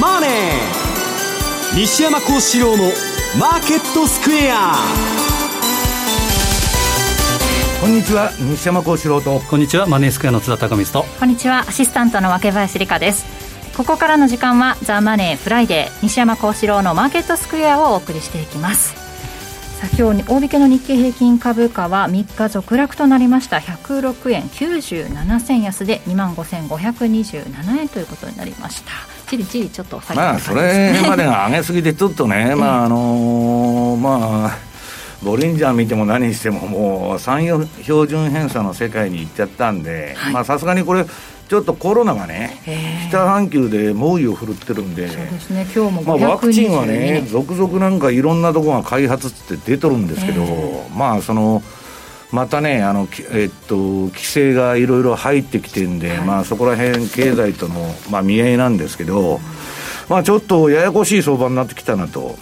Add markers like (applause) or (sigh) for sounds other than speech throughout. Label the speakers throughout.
Speaker 1: マネー」西山孝四郎の「マーケットスクエア」
Speaker 2: こんにちは西山孝四郎と。
Speaker 3: こんにちはマネースクエアの津田隆光と。
Speaker 4: こんにちはアシスタントの若林理香です。ここからの時間はザ・マネーフライデー西山孝四郎のマーケットスクエアをお送りしていきます。今日大引けの日経平均株価は3日続落となりました。106円97銭安で2万5527円ということになりましたじりじりちょっと
Speaker 2: 下げてまあそれまでが上げすぎてちょっとね、(laughs) まああのー、まあボリンジャー見ても何してももう産業標準偏差の世界に行っちゃったんでさすがにこれちょっとコロナがね、北半球で猛威を振るってるんで、
Speaker 4: そうですね、今日も
Speaker 2: まあ、ワクチンはね、続々なんかいろんなところが開発って出とるんですけど、まあ、その、またね、あのえっと、規制がいろいろ入ってきてるんで、はい、まあ、そこら辺経済との、まあ、見合いなんですけど、まあ、ちょっとややこしい相場になってきたなと。はい。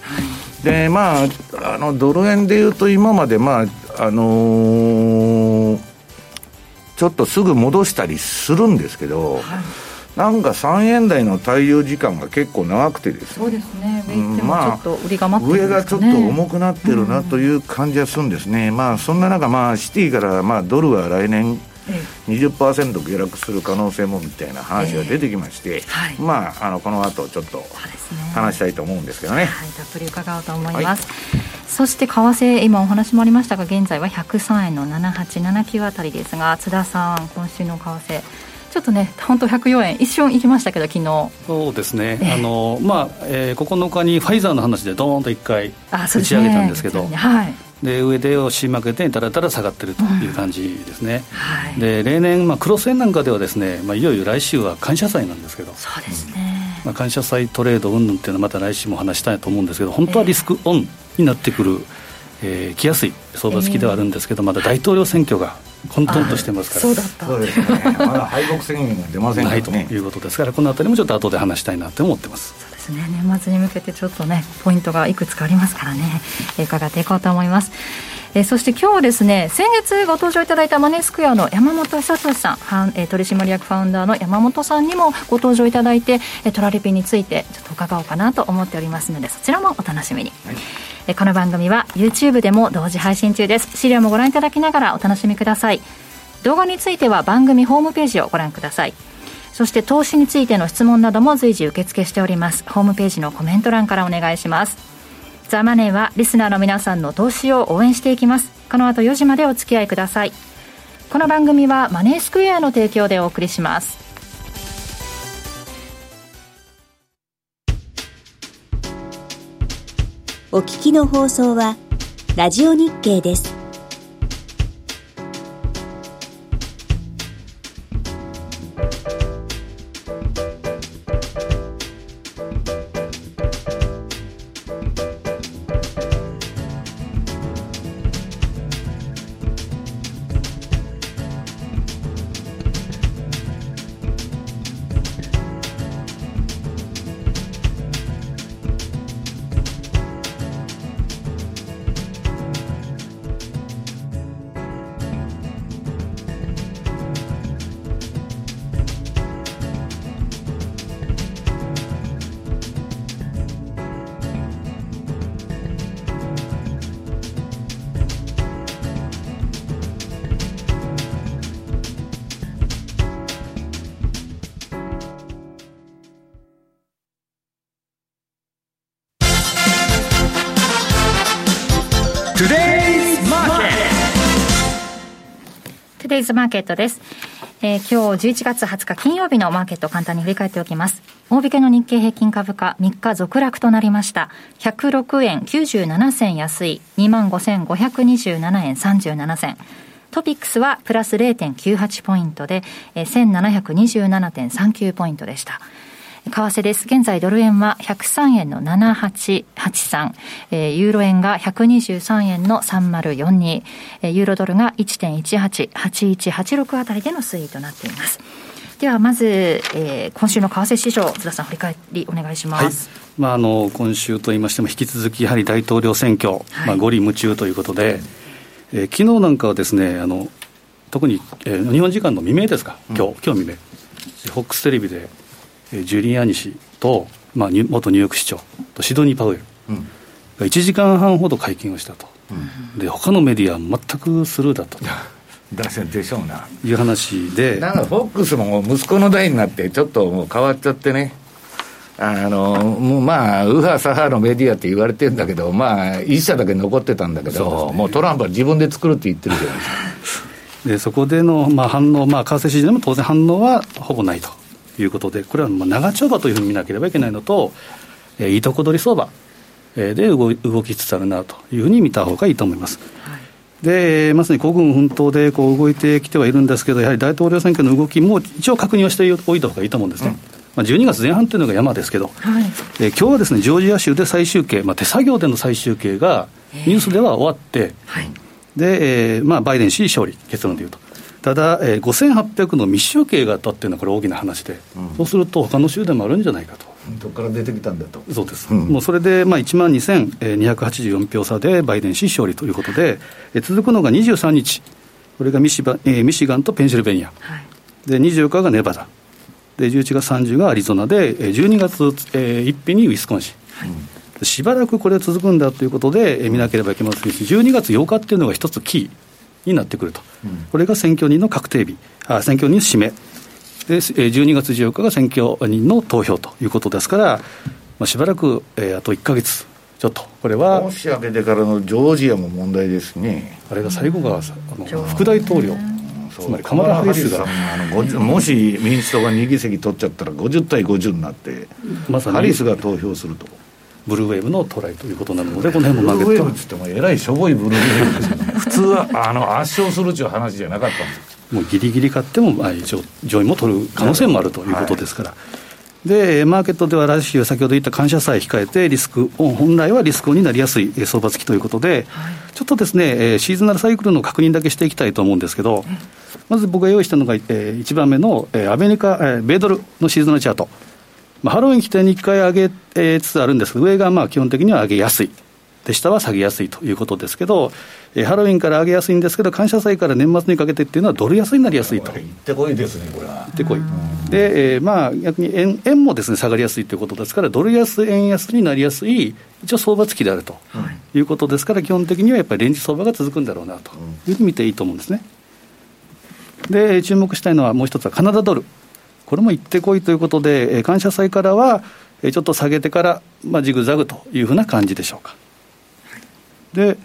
Speaker 2: でまあ、あのドル円でいうと、今まで、まああのー、ちょっとすぐ戻したりするんですけど、はい、なんか3円台の対応時間が結構長くてです
Speaker 4: ね、そうですね。上まあ、
Speaker 2: 上がちょっと重くなってるなという感じはするんですね、うん、まあ、そんな中、まあ、シティから、まあ、ドルは来年、20%下落する可能性もみたいな話が出てきまして、えーはい、まあ、あのこの後ちょっと話したいと思うんですけどね。
Speaker 4: はい、たっぷり伺おうと思います。はい、そして為替、今お話もありましたが、現在は103円の7879あたりですが、津田さん、今週の為替。ちょっとね、本当104円、一瞬いきましたけど、昨日。
Speaker 3: そうですね、えー、あのまあえー、9日にファイザーの話でどーんと1回打ち上げたんですけど、ねはい、で上で押し負けてだらだら下がってるという感じですね、うんはい、で例年、まあ、クロス円なんかではですね、まあ、いよいよ来週は感謝祭なんですけど。
Speaker 4: そうですね、
Speaker 3: まあ、感謝祭トレード云々っていうのはまた来週も話したいと思うんですけど本当はリスクオンになってくる、えー、来やすい相場好きではあるんですけど、まだ大統領選挙が混沌としてますから。
Speaker 4: そうだった。そうですね。
Speaker 2: まだ敗北宣言が出ません
Speaker 3: ないということです。からこのあたりもちょっと後で話したいなと思ってます。
Speaker 4: そうですね。年末に向けてちょっとねポイントがいくつかありますからね。伺っていこうと思いますえそして今日はですね先月ご登場いただいたマネースクエアの山本久俊さん、え取締役ファウンダーの山本さんにもご登場いただいて、えトラリピについてちょっと伺おうかなと思っておりますのでそちらもお楽しみに、はい、えこの番組は YouTube でも同時配信中です。資料もご覧いただきながらお楽しみください。動画については番組ホームページをご覧ください。そして投資についての質問なども随時受付しております。ホームページのコメント欄からお願いしますザ・マネーはリスナーの皆さんの投資を応援していきます。この後4時までお付き合いください。この番組はマネースクエアの提供でお送りします。
Speaker 5: お聞きの放送はラジオ日経です。
Speaker 4: イズマーケットです。えー、今日11月20日金曜日のマーケットを簡単に振り返っておきます。大引けの日経平均株価3日続落となりました。106円97銭安い25,527円37銭。トピックスはプラス0.98ポイントで、えー、1727.39ポイントでした。為替です。現在ドル円は103円の7883、えー、ユーロ円が123円の3042、えー、ユーロドルが1.188186あたりでの推移となっています。ではまず、えー、今週の為替市場、津田さん、振り返りお願いします。はい。
Speaker 3: まあ、あの今週といいましても、引き続きやはり大統領選挙、はい、まあ、五里夢中ということで、えー、昨日なんかはですね、あの特に、えー、日本時間の未明ですか、今日、うん、今日未明、フォックステレビで、ジュリアニ氏と、まあ、元ニューヨーク市長とシドニー・パウエルが1時間半ほど会見をしたと、うん、で他のメディアは全くスルーだと。
Speaker 2: でしょうな。
Speaker 3: いう話で。
Speaker 2: なんかフォックスも息子の代になって、ちょっともう変わっちゃってね。あのもうまあ、右派、左派のメディアって言われてるんだけど、まあ、一社だけ残ってたんだけど、ね、もうトランプは自分で作るって言ってるじゃないですか。
Speaker 3: でそこでの、まあ、反応、まあ、為替市場でも当然反応はほぼないということで、これはまあ長丁場というふうに見なければいけないのと、えー、いいとこ取り相場で動動きつつあるなというふうに見た方がいいと思います。はい、でまさに孤軍奮闘でこう動いてきてはいるんですけど、やはり大統領選挙の動きも一応確認をしておいた方がいいと思うんですね。うんまあ、12月前半というのが山ですけど、はい、えー、今日はですねジョージア州で最終形、まあ、手作業での最終形がニュースでは終わって、はい、で、えーまあ、バイデン氏勝利、結論でいうと。ただ、えー、5800の密集計があったっていうのは、これ、大きな話で、うん、そうすると、他の州でもあるんじゃないかと。
Speaker 2: どこから出てきたんだと。
Speaker 3: そうです、うん、もうそれで、まあ、1万2284票差でバイデン氏勝利ということで、えー、続くのが23日、これがミシバ、えー、ミシガンとペンシルベニア、はい、で24日がネバダ、で11月30がアリゾナで、12月、えー、1日にウィスコンシン。はいしばらくこれ続くんだということで、え見なければいけませんし、12月8日っていうのが一つキーになってくると、うん、これが選挙人の確定日、あ選挙人の締め、で12月14日が選挙人の投票ということですから、まあ、しばらく、えー、あと1か月。ちょっと。これは
Speaker 2: 年明けてからのジョージアも問題ですね。
Speaker 3: あれが最後があの副大統領。つまりカマラ・ハリスがあ
Speaker 2: のもし民主党が2議席取っちゃったら50対50になって、まさに。ハリスが投票すると
Speaker 3: ブルーウェーブのトライということなので、この辺
Speaker 2: もブルーウェーブっつっても、えらいしょぼいブルーウェーブですよね、普通はあの圧勝するっていう話じゃなかったんです
Speaker 3: もうぎりぎり勝っても、まあ、上位も取る可能性もあるということですから。で、マーケットでは来週、先ほど言った感謝祭控えて、リスクオン、本来はリスクオンになりやすい相場付きということで、はい、ちょっとですね、シーズナルサイクルの確認だけしていきたいと思うんですけど、まず僕が用意したのが、え1番目の、えアメリカ、え米ドルのシーズナルチャート。まあ、ハロウィン起点に1回上げつつあるんですが、上がまあ基本的には上げやすい。で下は下げやすいということですけど、えハロウィンから上げやすいんですけど、感謝祭から年末にかけてっていうのは、ドル安になりやすいと。
Speaker 2: 行ってこいですね、これは。
Speaker 3: 行ってこい。で、えー、まあ、逆に円円もですね、下がりやすいということですから、ドル安、円安になりやすい、一応相場付きであると、はい、いうことですから、基本的にはやっぱりレンジ相場が続くんだろうなというふうに見ていいと思うんですね。で、注目したいのはもう一つはカナダドル。これも行ってこいということで、感謝祭からはちょっと下げてから、まあ、ジグザグというふうな感じでしょうか。で、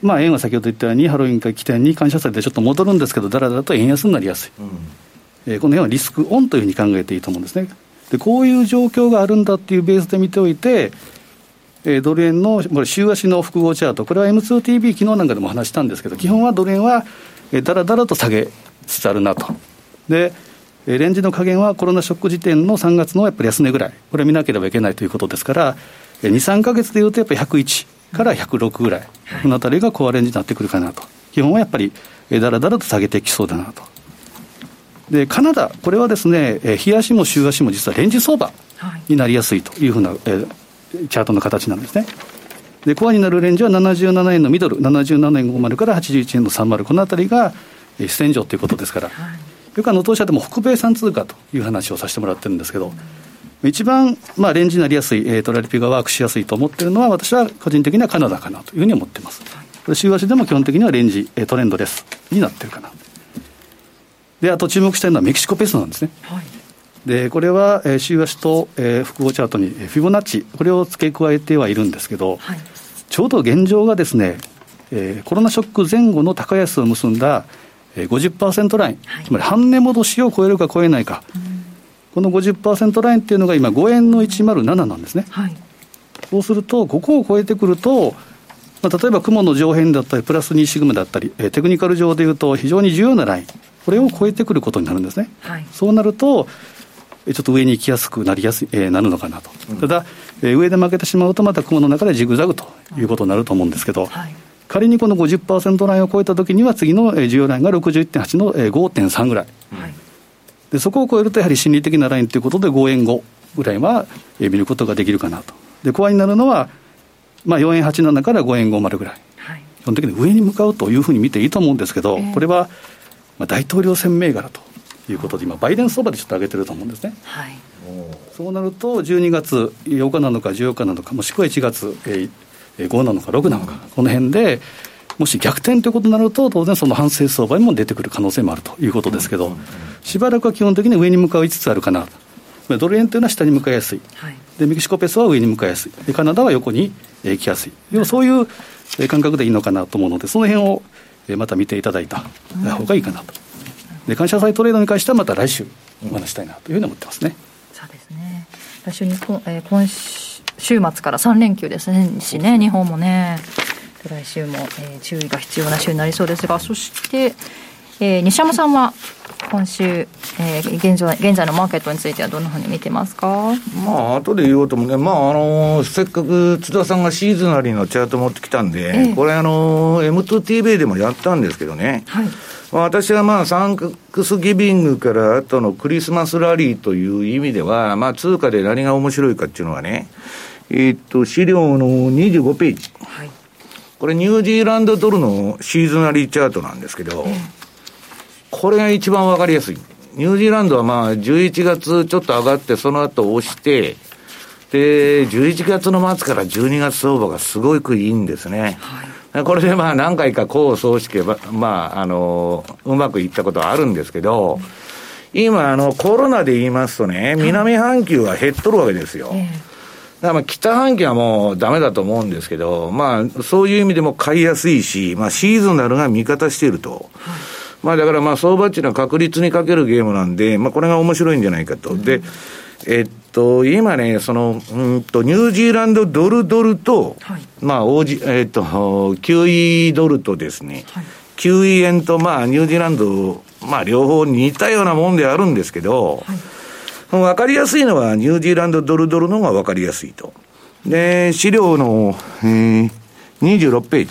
Speaker 3: まあ、円は先ほど言ったように、ハロウィン会起点に感謝祭でちょっと戻るんですけど、だらだらと円安になりやすい、うん、えー、この辺はリスクオンというふうに考えていいと思うんですね。でこういう状況があるんだっていうベースで見ておいて、えー、ドル円のこれ週足の複合チャート、これは M2TV、昨日なんかでも話したんですけど、基本はドル円は、えー、だらだらと下げつつあるなと。でレンジの加減はコロナショック時点の3月のやっぱり安値ぐらい、これ見なければいけないということですから、2、3か月でいうとやっぱり101から106ぐらい、このあたりがコアレンジになってくるかなと、基本はやっぱりだらだらと下げてきそうだなと。でカナダ、これはですね、日足も週足も実はレンジ相場になりやすいというふうな、えー、チャートの形なんですね。で、コアになるレンジは77円のミドル、77円50から81円の30、このあたりが主戦場ということですから、はいそれから能登社でも北米産通貨という話をさせてもらってるんですけど、一番、まあ、レンジになりやすい、えー、トラリピがワークしやすいと思ってるのは、私は個人的にはカナダかなというふうに思ってます。これ週足でも基本的にはレンジ、えー、トレンドです、になってるかな。で、あと注目したいのはメキシコペソなんですね。はい、で、これは、えー、週足と、えー、複合チャートにフィボナッチ、これを付け加えてはいるんですけど、はい、ちょうど現状がですね、えー、コロナショック前後の高安を結んだ50%ライン、はい、つまり半値戻しを超えるか超えないか、うん、この50%ラインっていうのが今、5円の107なんですね。はい、そうすると、ここを超えてくると、まあ、例えば雲の上辺だったり、プラス2シグマだったり、えテクニカル上でいうと、非常に重要なライン、これを超えてくることになるんですね。はい、そうなると、ちょっと上に行きやすくなりやすい、えー、なるのかなと、うん、ただ、えー、上で負けてしまうと、また雲の中でジグザグということになると思うんですけど、はい仮にこの50%ラインを超えたときには、次の需要ラインが61.8の5.3ぐらい、はい、でそこを超えると、やはり心理的なラインということで、5円後ぐらいは見ることができるかなと、でコアになるのは、まあ、4円87から5円50ぐらい、はい、基本的に上に向かうというふうに見ていいと思うんですけど、えー、これは、まあ、大統領選銘柄ということで、今、バイデン相場でちょっと上げてると思うんですね。はい。そうなると12月8日なのか14日なのかもしくは1月5なのか6なのか、この辺でもし逆転ということになると、当然その反省相場にも出てくる可能性もあるということですけど、しばらくは基本的に上に向かいつつあるかな、ドル円というのは下に向かいやすい、はい、でメキシコペソは上に向かいやすい、でカナダは横に行きやすい、要はそういう感覚でいいのかなと思うので、その辺をまた見ていただいた方がいいかなと。で感謝祭トレードに関してはまた来週お話したいなというふうに思ってますね。
Speaker 4: そうですね。来週にこ、えー、今週末から3連休ですねしね日本もね。来週も、えー、注意が必要な週になりそうですが、そして、えー、西山さんは今週、えー、現在現在のマーケットについてはどんなふうに見てますか？
Speaker 2: まあ後で言おうともね、まああのー、せっかく津田さんがシーズナリーのチャート持ってきたんで、えー、これあのー、M2TV でもやったんですけどね、はい。まあ、私はまあサンクスギビングから後のクリスマスラリーという意味では、まあ、通貨で何が面白いかっていうのはね、えー、っと資料の25ページ。はいこれニュージーランドドルのシーズナリーチャートなんですけど、これが一番わかりやすい。ニュージーランドはまあ11月ちょっと上がってその後押して、で、11月の末から12月相場がすごくいいんですね。はい、これでまあ何回か功を奏してば、まあ、あの、うまくいったことはあるんですけど、今あのコロナで言いますとね、南半球は減っとるわけですよ。だ北半球はもうダメだと思うんですけど、まあそういう意味でも買いやすいし、まあシーズナルが味方していると。はい、まあだからまあ相場っていうのは確率にかけるゲームなんで、まあこれが面白いんじゃないかと。うん、で、えっと、今ね、その、うんと、ニュージーランドドルドルと、はい、まあ、オージ、えっと、QE ドルとですね、はい、QE 円と、まあ、ニュージーランド、まあ、両方似たようなもんであるんですけど、はいわかりやすいのはニュージーランドドルドルの方がわかりやすいと。で、資料の、えー、26ページ。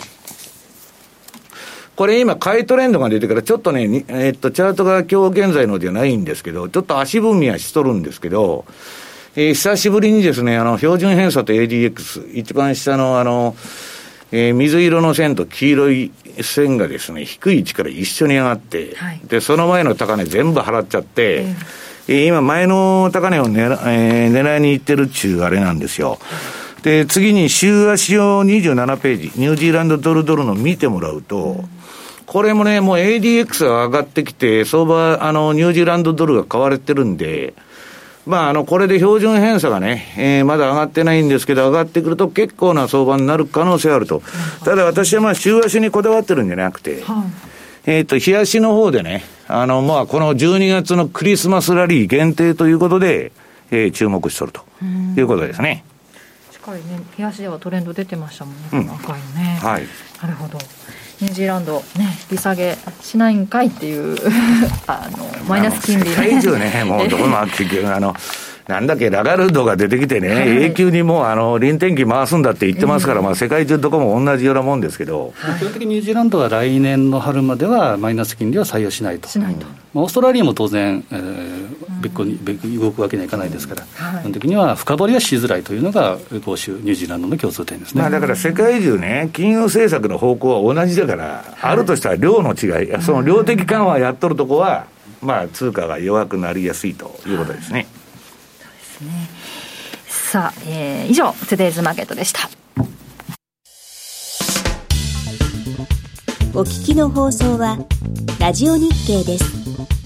Speaker 2: これ今、買いトレンドが出てから、ちょっとね、えー、っと、チャートが今日現在のではないんですけど、ちょっと足踏みはしとるんですけど、えー、久しぶりにですね、あの、標準偏差と ADX、一番下のあの、えー、水色の線と黄色い線がですね、低い位置から一緒に上がって、はい、で、その前の高値全部払っちゃって、えーえ今、前の高値を狙,、えー、狙いにいってるっちゅうあれなんですよ。で、次に週足を27ページ、ニュージーランドドルドルの見てもらうと、これもね、もう ADX が上がってきて、相場、あの、ニュージーランドドルが買われてるんで、まあ、あの、これで標準偏差がね、えー、まだ上がってないんですけど、上がってくると結構な相場になる可能性あると。ただ私はまあ、週足にこだわってるんじゃなくて、えっ、ー、と、冷やしの方でね、あの、まあ、この12月のクリスマスラリー限定ということで、えー、注目しとるということですね。
Speaker 4: しっかりね、冷やしではトレンド出てましたもんね、この赤いのね。はい。なるほど。ニュージーランド、ね、利下げしないんかいっていう (laughs) あの、マイナス金利ね。
Speaker 2: ね、もうどこも結局、あの、なんだっけ、ラガルドが出てきてね、はい、永久にもう、あの、臨転機回すんだって言ってますから、まあ、世界中どこも同じようなもんですけど。
Speaker 3: 基本的にニュージーランドは来年の春まではマイナス金利は採用しないと。しないと。まあ、オーストラリアも当然、えー、別個に別に動くわけにはいかないですから、基本的には深掘りはしづらいというのが、欧州、ニュージーランドの共通点ですね。ま
Speaker 2: あ、だから世界中ね、金融政策の方向は同じだから、あるとしたら量の違い、その量的緩和やっとるとこは、まあ、通貨が弱くなりやすいということですね。
Speaker 4: ですね。さあ、えー、以上、トゥデイズマーケットでした。
Speaker 5: お聞きの放送は、ラジオ日経です。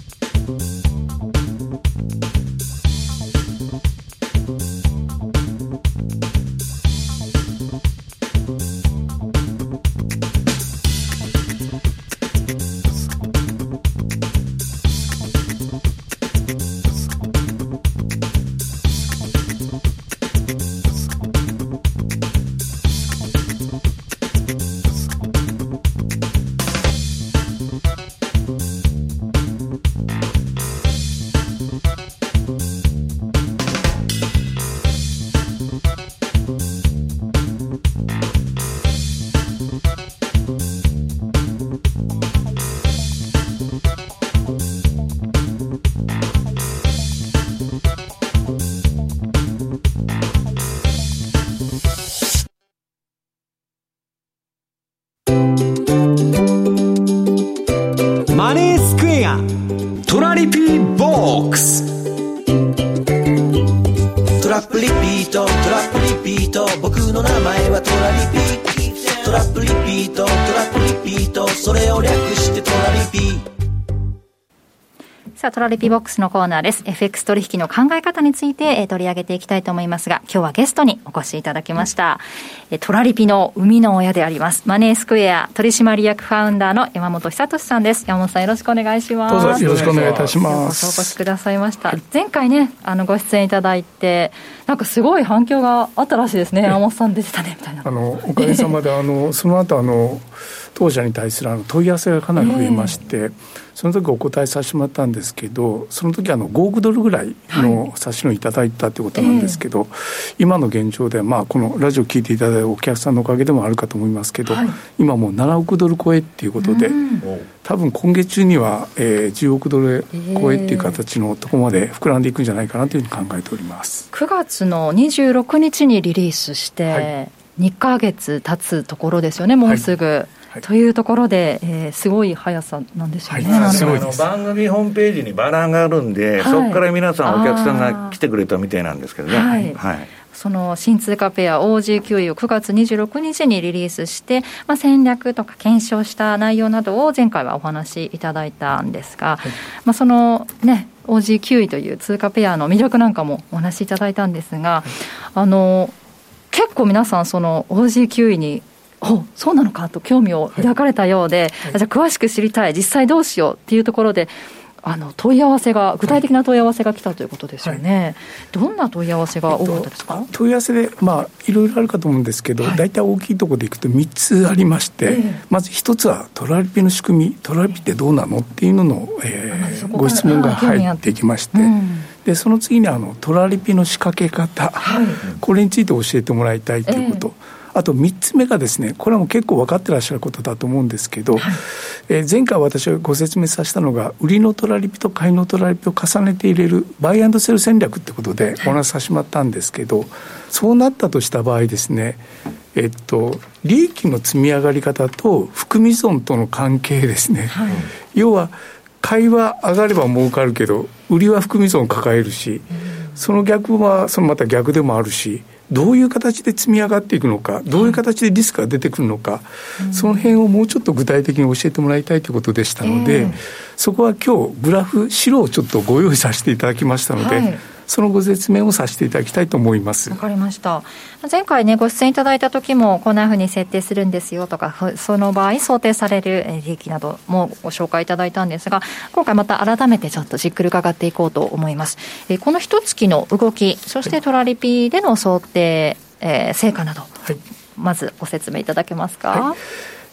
Speaker 1: トラリピボックス
Speaker 6: の
Speaker 4: コーナーです。FX 取引の考え方について、えー、取り上げていきたいと思いますが、今日はゲストにお越しいただきました。えー、トラリピの生みの親であります。マネースクエア取締役ファウンダーの山本久俊さんです。山本さんよろしくお願いします。
Speaker 7: どうぞよろしくお願いいたします。
Speaker 4: お越しくださいました。前回ね、あの、ご出演いただいて、なんかすごい反響があったらしいですね。山本さん出てたね、みたいな。
Speaker 7: あの、おかげさまで、あの、その後、あの、当社に対するあの問い合わせがかなり増えまして、えー、その時お答えさせてもらったんですけどその時あの5億ドルぐらいの差しのいただいたということなんですけど、はい、今の現状では、まあ、このラジオ聞いていただいたお客さんのおかげでもあるかと思いますけど、はい、今もう7億ドル超えっていうことで、うん、多分今月中には、えー、10億ドル超えっていう形のところまで膨らんでいくんじゃないかなというふうに考えております。
Speaker 4: 9月の26日にリリースして、はい、2か月経つところですよねもうすぐ。はいというところで、えー、すごい速さなんですよね、はい、
Speaker 2: す。ごいの番組ホームページにバランがあるんで、はい、そこから皆さん、お客さんが来てくれたみたいなんですけどね。はい、はい。
Speaker 4: その新通貨ペア OG9 を9月26日にリリースして、まあ、戦略とか検証した内容などを前回はお話しいただいたんですが、はい、まあ、そのね OG9 位という通貨ペアの魅力なんかもお話しいただいたんですが、はい、あの結構皆さんその OG9 位におそうなのかと興味を抱かれたようで、はい、じゃあ詳しく知りたい。実際どうしようっていうところであの問い合わせが具体的な問い合わせが来たということですよね、はい、どんな問い合わせが多かったですか、
Speaker 7: えっと、問い合わせで、まあ、いろいろあるかと思うんですけど、はい、大体大きいところでいくと3つありまして、えー、まず1つはトラリピの仕組みトラリピってどうなのっていうのの、えー、ご質問が入ってきまして。でその次にあのトラリピの仕掛け方、はい、これについて教えてもらいたいということ、えーあと3つ目がですね、これはもう結構分かってらっしゃることだと思うんですけど、はい、えー、前回私がご説明させたのが、売りのトラリピと買いのトラリピを重ねて入れるバイアンドセル戦略ってことでお話しさせてもらったんですけど、そうなったとした場合ですね、えっと、利益の積み上がり方と含み損との関係ですね、はい、要は買いは上がれば儲かるけど売りは含み損を抱えるし、その逆はそのまた逆でもあるしどういう形で積み上がっていくのか、どういう形でリスクが出てくるのか、その辺をもうちょっと具体的に教えてもらいたいということでしたので、そこは今日グラフ、資料をちょっとご用意させていただきましたので、はいそのご説明をさせていただきたいと思います。
Speaker 4: わかりました。前回ねご出演いただいた時もこんなふうに設定するんですよとかその場合想定される利益などもご紹介いただいたんですが今回また改めてちょっとじっくり伺っていこうと思います。えこの一月の動きそしてトラリピでの想定、えー、成果など、はい、まずご説明いただけますか、はい。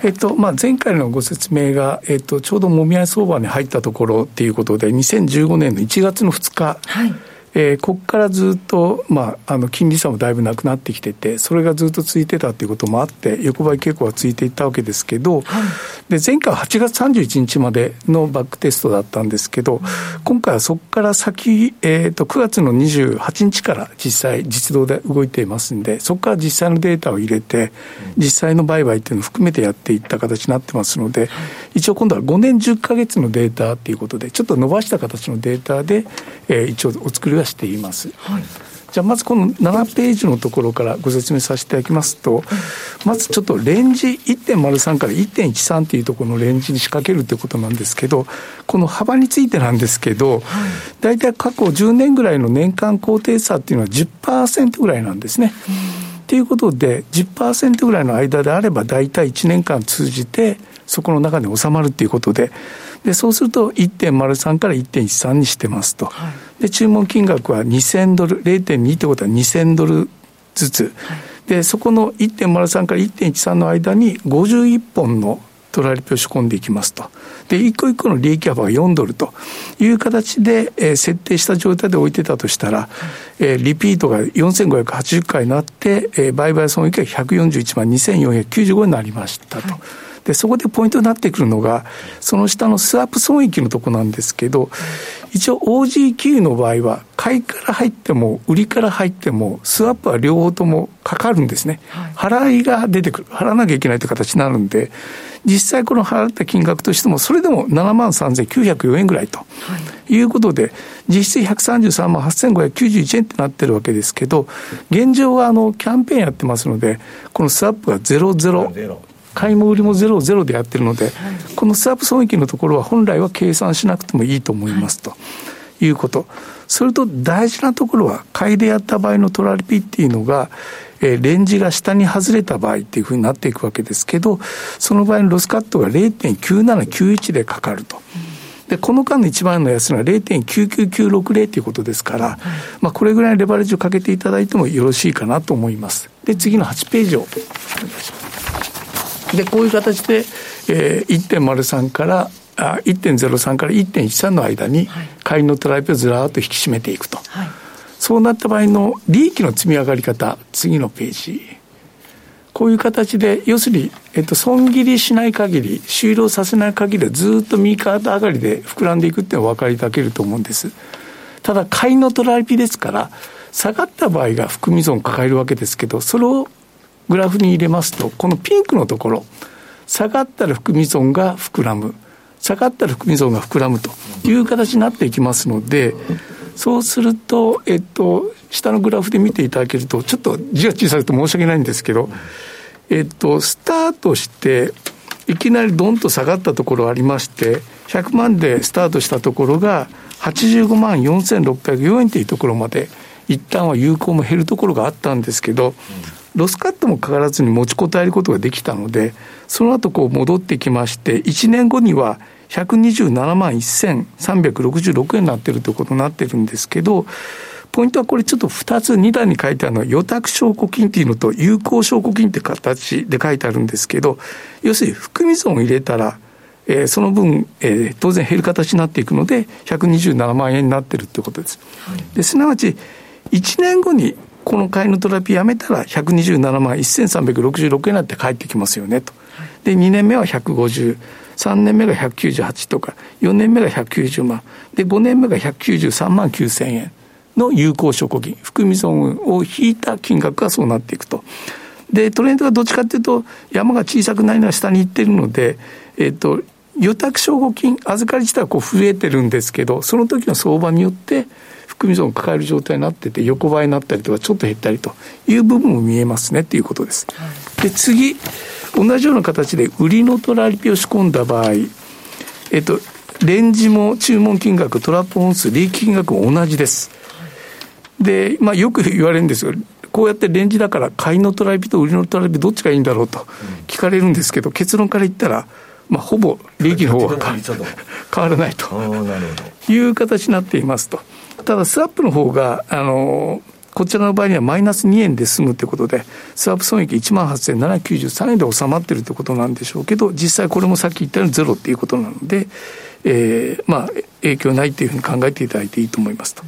Speaker 7: えっとまあ、前回のご説明が、えっと、ちょうどもみ合い相場に入ったところっていうことで、2015年の1月の2日、はいえー、ここからずっと、まあ、あの金利差もだいぶなくなってきてて、それがずっと続いてたっていうこともあって、横ばい傾向が続いていったわけですけど、はい、で前回は8月31日までのバックテストだったんですけど、うん、今回はそこから先、えーと、9月の28日から実際、実動で動いていますんで、そこから実際のデータを入れて、実際の売買っていうのを含めてやっていった形になってますので、一応今度は5年10か月のデータっていうことで、ちょっと伸ばした形のデータで、えー、一応お作りはしています。はいじゃあまずこの7ページのところからご説明させていただきますと、まずちょっとレンジ1.03から1.13というところのレンジに仕掛けるということなんですけど、この幅についてなんですけど、大体過去10年ぐらいの年間高低差っていうのは10%ぐらいなんですね。ということで、10%ぐらいの間であれば、大体1年間通じて、そこの中に収まるということで、でそうすると1.03から1.13にしてますと、はい、で注文金額は2000ドル0.2ってことは2000ドルずつ、はい、でそこの1.03から1.13の間に51本のトラリピを仕込んでいきますと。で、一個一個の利益幅が4ドルという形で、えー、設定した状態で置いてたとしたら、えー、リピートが4580回になって、えー、売買損益が141万2495円になりましたと。でで、そこでポイントになってくるのが、その下のスワップ損益のとこなんですけど、一応 OG9 の場合は、買いから入っても、売りから入っても、スワップは両方ともかかるんですね。払いが出てくる。払わなきゃいけないという形になるんで、実際この払った金額としても、それでも7万3904円ぐらいと、い、うことで、実質133万8591円ってなってるわけですけど、現状はあのキャンペーンやってますので、このスワップが00。買いも売りもゼロゼロでやってるので、このスワップ損益のところは本来は計算しなくてもいいと思いますということ。それと大事なところは、買いでやった場合のトラリピっていうのが、えー、レンジが下に外れた場合っていうふうになっていくわけですけど、その場合のロスカットが0.9791でかかると。で、この間の一番の安値は0.99960ということですから、まあ、これぐらいのレバレッジをかけていただいてもよろしいかなと思います。で、次の8ページをお願いします。で、こういう形で、えー、1.03からあ1.03から1.13の間に買いのトライプをずらーっと引き締めていくと。はいそうなった場合の利益の積み上がり方、次のページ。こういう形で、要するに、えっと、損切りしない限り、終了させない限りはずっと右肩上がりで膨らんでいくっていうのはお分かりいただけると思うんです。ただ、買いのトライピですから、下がった場合が含み損を抱えるわけですけど、それをグラフに入れますと、このピンクのところ、下がったら含み損が膨らむ。下がったら含み損が膨らむという形になっていきますので、そうすると、えっと、下のグラフで見ていただけると、ちょっと字が小さくて申し訳ないんですけど、えっと、スタートして、いきなりドンと下がったところありまして、100万でスタートしたところが、85万4604円というところまで、一旦は有効も減るところがあったんですけど、ロスカットもかからずに持ちこたえることができたので、その後こう戻ってきまして、1年後には127万1366円になってるということになってるんですけど、ポイントはこれちょっと2つ、2段に書いてあるのは、予託証拠金っていうのと有効証拠金って形で書いてあるんですけど、要するに含み損を入れたら、えー、その分、えー、当然減る形になっていくので、127万円になってるってことです。ですなわち、1年後にこの買いのトラピやめたら、127万1366円になって返ってきますよねと。で、2年目は150。3年目が198とか、4年目が190万、で、5年目が193万9000円の有効証拠金、含み損を引いた金額がそうなっていくと。で、トレンドがどっちかというと、山が小さくなりながら下に行ってるので、えっ、と、予託証拠金、預かり自体はこう増えてるんですけど、その時の相場によって、含み損を抱える状態になってて、横ばいになったりとか、ちょっと減ったりという部分も見えますねっていうことです。で、次、同じような形で売りのトラリピを仕込んだ場合、えっと、レンジも注文金額、トラップ本数、利益金額も同じです。で、まあ、よく言われるんですが、こうやってレンジだから買いのトラリピと売りのトラリピどっちがいいんだろうと聞かれるんですけど、結論から言ったら、まあ、ほぼ利益の方は (laughs) 変わらないという形になっていますと。ただ、スワップの方が、あのこちらの場合にはマイナス2円で済むということで、スワップ損益1万8793円で収まってるということなんでしょうけど、実際これもさっき言ったようにゼロっていうことなので、えー、まあ、影響ないというふうに考えていただいていいと思いますと。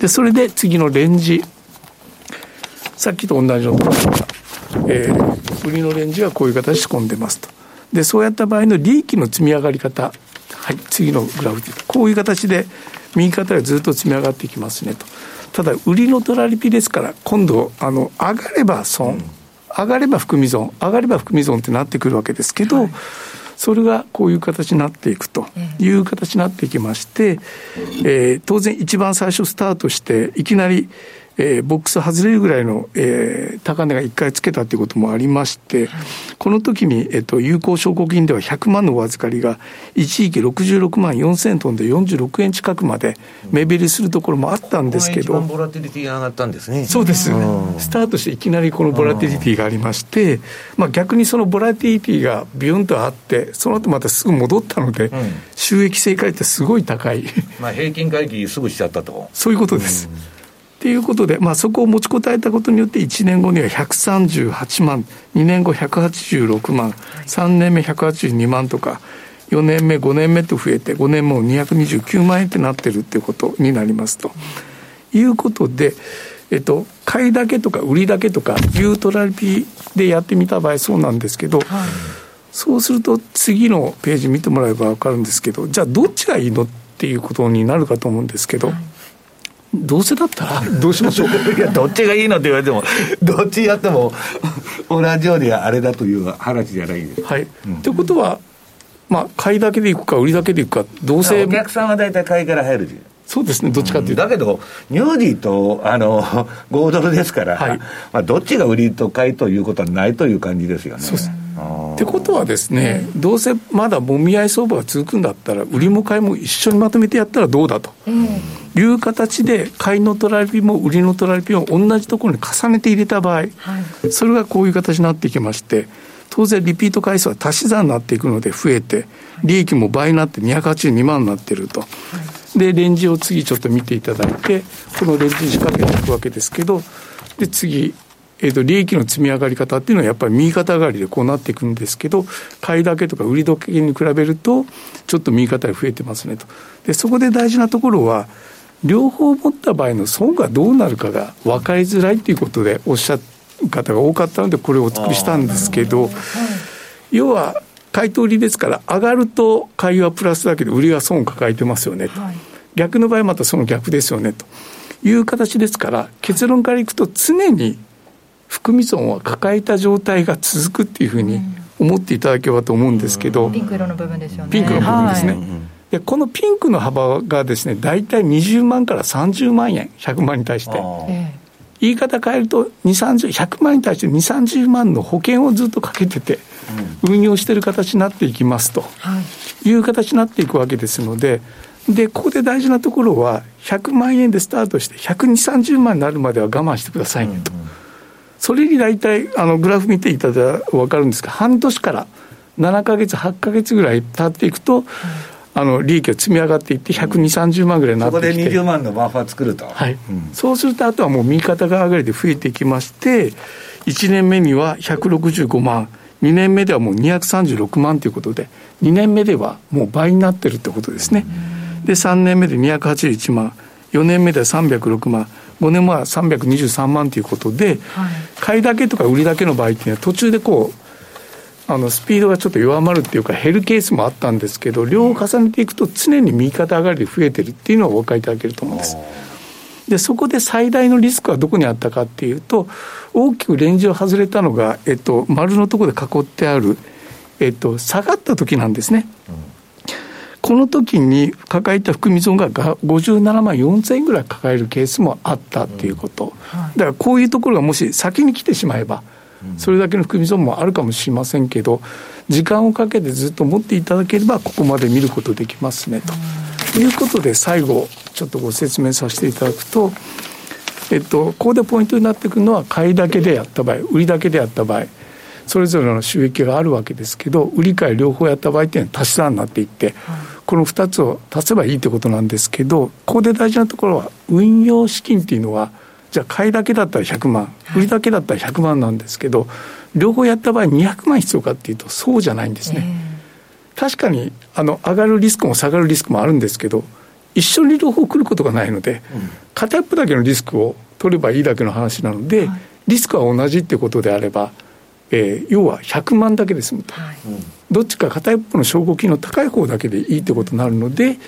Speaker 7: で、それで次のレンジ。さっきと同じようなえー、売りのレンジはこういう形で仕込んでますと。で、そうやった場合の利益の積み上がり方。はい、次のグラフで。こういう形で、右肩がずっと積み上がっていきますねと。ただ、売りのトラリピですから、今度、あの、上がれば損、うん、上がれば含み損、上がれば含み損ってなってくるわけですけど、はい、それがこういう形になっていくという形になっていきまして、えー、当然一番最初スタートして、いきなり、えー、ボックス外れるぐらいの、えー、高値が1回つけたということもありまして、この時に、えっと、有効証拠金では100万のお預かりが、一時期66万4000トンで46円近くまで目減りするところもあったんですけど、
Speaker 2: ボラティリティが上がったんですね。
Speaker 7: そうです。スタートしていきなりこのボラティリティがありまして、まあ、逆にそのボラティリティがビュンとあって、その後またすぐ戻ったので、うん、収益性回ってすごい高い。
Speaker 2: まあ平均回帰すぐしちゃったと。
Speaker 7: そういうことです。うんということで、まあ、そこを持ちこたえたことによって、1年後には138万、2年後186万、3年目182万とか、4年目、5年目と増えて、5年も229万円ってなってるっていうことになりますと。いうことで、えっと、買いだけとか売りだけとかいうトラリピでやってみた場合そうなんですけど、はいそうすると次のページ見てもらえば分かるんですけどじゃあどっちがいいのっていうことになるかと思うんですけど、はい、どうせだったらどうしましょう
Speaker 2: いや (laughs) どっちがいいのって言われても (laughs) どっちやっても同じようにあれだという話じゃないです。
Speaker 7: はい、うん、ということはまあ、買いだけでいくか、売りだけでいくか、どうせ。
Speaker 2: お客さんは大体買いから入る
Speaker 7: そうですね、どっちかっていうと。
Speaker 2: だけど、ニューディーとあの5ドルですから、はい、まあ、どっちが売りと買いということはないという感じですよね。
Speaker 7: そうですってことはですね、どうせまだもみ合い相場が続くんだったら、売りも買いも一緒にまとめてやったらどうだと、いう形で、買いのトラリピも売りのトラリピを同じところに重ねて入れた場合、はい、それがこういう形になっていきまして、当然リピート回数は足し算になっていくので増えて、利益も倍になって282万になってると。で、レンジを次ちょっと見ていただいて、このレンジに仕掛けていくわけですけど、で、次、えーと、利益の積み上がり方っていうのはやっぱり右肩上がりでこうなっていくんですけど買いだけとか売り時計に比べるとちょっと右肩が増えてますねと。でそこで大事なところは両方持った場合の損がどうなるかが分かりづらいということでおっしゃる方が多かったのでこれをお作りしたんですけど要は買い取りですから上がると買いはプラスだけど売りは損を抱えてますよねと、はい、逆の場合またその逆ですよねという形ですから結論からいくと常に含み損は抱えた状態が続くっていうふうに思っていただければと思うんですけど、
Speaker 4: ピンク色の部分ですよね。
Speaker 7: ピンクの部分ですね、はい、でこのピンクの幅がですね大体20万から30万円100万に対して。言い方変えると100万に対して2 3 0万の保険をずっとかけてて運用している形になっていきますと。い。う形になっていくわけですのででここで大事なところは100万円でスタートして12030万になるまでは我慢してくださいねと。それに大体あのグラフ見ていただくと分かるんですが半年から7か月8か月ぐらい経っていくと、あの利益が積み上がっていって120、30万ぐらいになってきて。
Speaker 2: そこで20万のバッファー作ると、
Speaker 7: はい、うん、そうするとあとはもう右肩が上がりで増えていきまして1年目には165万。2年目ではもう236万ということで2年目ではもう倍になってるってことですね。で3年目で281万。4年目では306万5年前は323万ということで、はい、買いだけとか売りだけの場合っていうのは途中でこうあのスピードがちょっと弱まるっていうか減るケースもあったんですけど両を重ねていくと常に右肩上がりで増えてるっていうのをお分かりいただけると思うんです。でそこで最大のリスクはどこにあったかっていうと大きくレンジを外れたのが、えっと、丸のところで囲ってある、えっと、下がった時なんですね。うんこの時に抱えた含み損が57万4000円ぐらい抱えるケースもあったっていうこと、だからこういうところがもし先に来てしまえば、それだけの含み損もあるかもしれませんけど、時間をかけてずっと持っていただければ、ここまで見ることできますねと。いうことで、最後、ちょっとご説明させていただくと、えっと、ここでポイントになってくるのは、買いだけでやった場合、売りだけでやった場合、それぞれの収益があるわけですけど、売り買い両方やった場合っていうのは足し算になっていって、はいこの2つを足せばいいってことなんですけどここで大事なところは運用資金っていうのはじゃあ買いだけだったら100万売りだけだったら100万なんですけど両方やった場合200万必要かっていうとそうじゃないんですね。確かにあの上がるリスクも下がるリスクもあるんですけど一緒に両方来ることがないので、片っぽだけのリスクを取ればいいだけの話なので、リスクは同じってことであればえー、要は100万だけで済むと、はい、どっちか片一方の証拠金の高い方だけでいいってことになるので、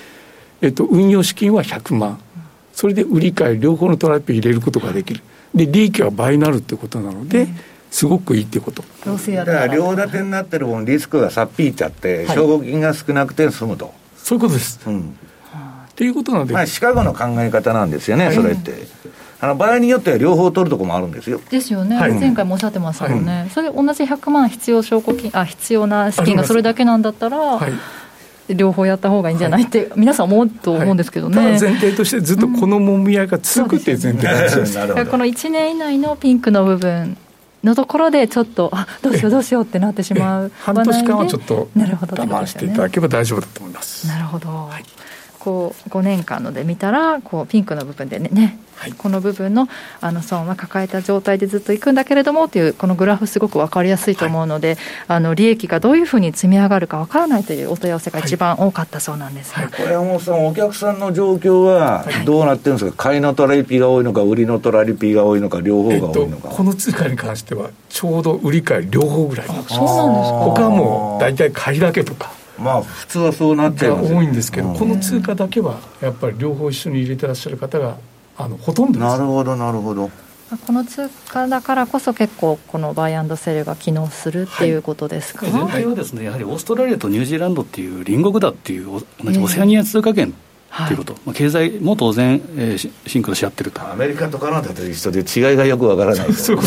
Speaker 7: えっと、運用資金は100万。それで売り買い両方のトラップ入れることができる。で利益は倍になるってことなので、すごくいいってこと。
Speaker 2: だから両立てになってる分リスクがさっぴいちゃって、証拠金が少なくて済むと。
Speaker 7: そういうことです、うん、っていうことなんで、
Speaker 2: まあ、シカゴの考え方なんですよね、はい、それって。あの場合によっては両方取るところもあるんですよ。
Speaker 4: ですよね、はい、前回もおっしゃってますよね、はい、それ同じ100万必要証拠金あ必要な資金がそれだけなんだったら、はい、両方やった方がいいんじゃないって、皆さん思うと思うんですけどね、
Speaker 7: 前提としてずっとこのもみ合いが続くっていう前提なんです、
Speaker 4: うん、この1年以内のピンクの部分のところでちょっとあどうしようどうしようってなってしまう
Speaker 7: 半年間はちょっと我慢していただければ大丈夫だと思います。
Speaker 4: なるほど、はいこう5年間ので見たらこうピンクの部分でねねはい、この部分のあの損は抱えた状態でずっといくんだけれどもというこのグラフすごく分かりやすいと思うので、はい、あの利益がどういうふうに積み上がるか分からないというお問い合わせが一番多かったそうなんですが、はい、
Speaker 2: これ山本さんお客さんの状況はどうなってるんですか、買いのトラリピが多いのか売りのトラリピが多いのか。両方が多いのか、
Speaker 7: えっと、この通貨に関してはちょうど売り買い両方ぐらいそうなんですか。
Speaker 4: 他
Speaker 7: はもう大体買いだけとか
Speaker 2: まあ普通はそうなっちゃいます、
Speaker 7: 多いんですけど、この通貨だけはやっぱり両方一緒に入れてらっしゃる方があのほとんど
Speaker 2: なるほどなるほど。
Speaker 4: この通貨だからこそ結構このバイアンドセルが機能するっていうことですか、はい、
Speaker 3: 全体はですねやはりオーストラリアとニュージーランドっていう隣国だっていう同じオセアニア通貨圏ということ、はい、まあ、経済も当然、えー、シンクロし合ってると。
Speaker 2: アメリカとカナダと一緒で違いがよくわからない。(laughs) そうこ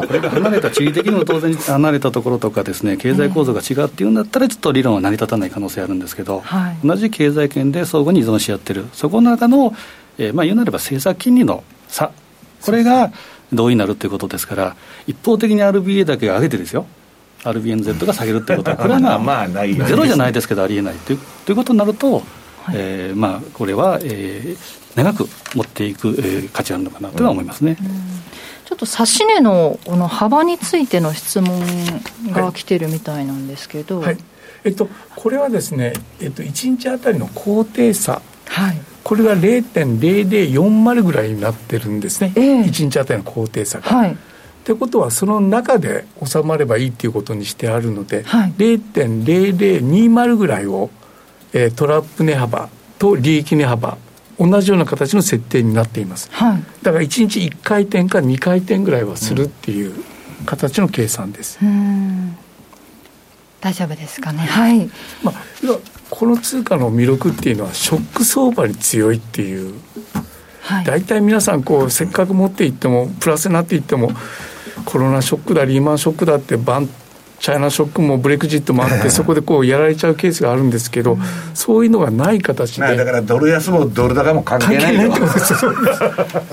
Speaker 3: れが離れた地理的にも当然離れたところとかですね経済構造が違うっていうんだったらちょっと理論は成り立たない可能性あるんですけど、はい、同じ経済圏で相互に依存し合ってる。そこの中のえー、まあ言うなれば政策金利の差、これが同意になるということですから、一方的に RBA だけが上げてですよ、RBNZ が下げるということは、(laughs) これはまあ、まあ、ゼロじゃないですけど、ありえないというということになると、はい、えー、まあ、これは、えー、長く持っていく、えー、価値あるのかなとは思いますね。
Speaker 4: ちょっと指し値のこの幅についての質問が来てるみたいなんですけど、はい、はい、
Speaker 7: えっと、これはですね、えっと、1日あたりの高低差、はい、これが0.0040ぐらいになってるんですね、えー、1日あたりの高低差が。はい。ってことはその中で収まればいいっていうことにしてあるので、はい、0.0020ぐらいを、えー、トラップ値幅と利益値幅同じような形の設定になっています、はい、だから1日1回転か2回転ぐらいはするっていう形の計算です、うん、
Speaker 4: 大丈夫ですかね。はい、
Speaker 7: まあ、この通貨の魅力っていうのはショック相場に強いっていう、はい、大体皆さんこうせっかく持っていってもプラスになっていってもコロナショックだリーマンショックだってバンチャイナショックもブレクジットもあって、(laughs) そこでこうやられちゃうケースがあるんですけど、そういうのがない形で、
Speaker 2: だからドル安もドル高も関係ないってことです。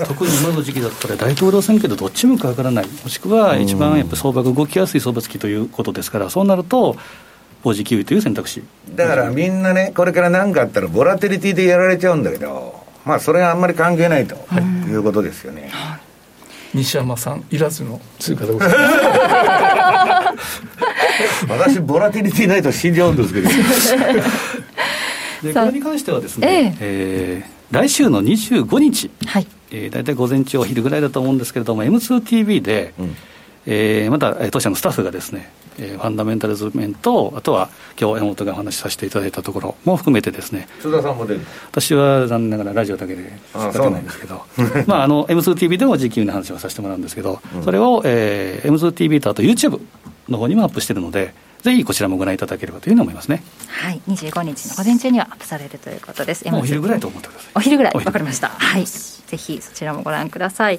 Speaker 3: 特に今の時期だったら、大統領選挙でどっち向くかわからない、もしくは一番やっぱ相場が動きやすい相場付きということですから、そうなると、ポジキウイという選択肢
Speaker 2: だからみんなね、これから何かあったら、ボラテリティでやられちゃうんだけど、まあ、それはあんまり関係ないと、い、うことですよね。
Speaker 7: 西山さんいらずの通貨でございます (laughs) (laughs)
Speaker 2: 私ボラティリティないと死んじゃうんですけど。
Speaker 3: でこれに関してはですね、ええ。ー、来週の25日、はい。えー、大体午前中お昼ぐらいだと思うんですけれども M2TV で、うん。えー、また当社のスタッフがですねえー、ファンダメンタルズ面と、あとは今日山本がお話しさせていただいたところも含めてですね、
Speaker 2: 津田さんも出る
Speaker 3: 私は残念ながらラジオだけでしかないんですけど、(laughs) まあ、あの M2TV でも時給の話をさせてもらうんですけど、うん、それを、えー、M2TV とあと YouTube の方にもアップしてるので、ぜひこちらもご覧いただければというふうに思いますね。
Speaker 4: はい、25日の午前中にはアップされるということです。
Speaker 3: お昼ぐらいと思ってください。
Speaker 4: お昼ぐらい、わかりました。はい、ぜひそちらもご覧ください。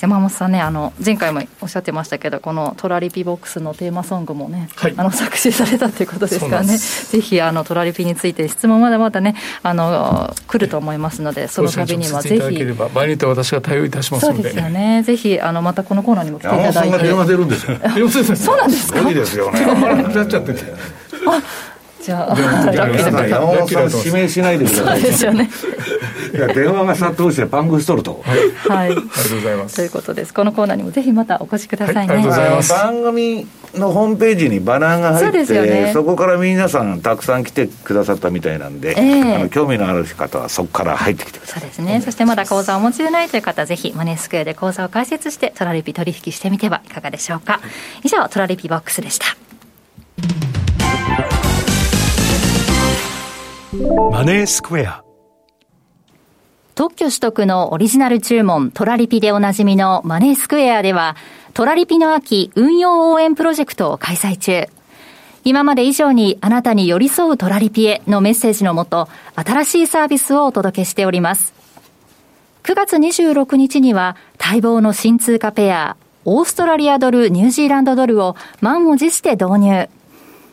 Speaker 4: 山本さんねあの前回もおっしゃってましたけどこの「トラリピボックス」のテーマソングもね、はい、あの作詞されたということですからね。ぜひあのトラリピについて質問まだまだねあの来ると思いますのでその度にはぜひ。
Speaker 7: 場合によって私が対応いたします
Speaker 4: そうですよね。ぜひあのまたこのコーナーにも来ていただいて。
Speaker 2: 電話出るんですよ。(laughs)
Speaker 4: そうなんですか？あ (laughs) じゃあ、
Speaker 2: 山本さん指名しないでくださ
Speaker 4: い。そうですよね。
Speaker 2: いや、電話が殺到してパンクしとると。
Speaker 7: はい。はい、ありがとうございます。
Speaker 4: ということです。このコーナーにもぜひまたお越しくださいね。
Speaker 7: はい、ありがとうございます。
Speaker 2: 番組のホームページにバナーが入ってそ,、ね、そこから皆さんたくさん来てくださったみたいなんで、えー、あの興味のある方はそこから入ってきてください。
Speaker 4: そうですね。そしてまだ口座をお持ちでないという方、ぜひマネースクエアで口座を開設してトラリピ取引してみてはいかがでしょうか。以上、トラリピボックスでした。
Speaker 1: マネースクエア。
Speaker 4: 特許取得のオリジナル注文トラリピでおなじみのマネースクエアではトラリピの秋運用応援プロジェクトを開催中。今まで以上にあなたに寄り添うトラリピへのメッセージのもと新しいサービスをお届けしております。9月26日には待望の新通貨ペアオーストラリアドル、ニュージーランドドルを満を持して導入。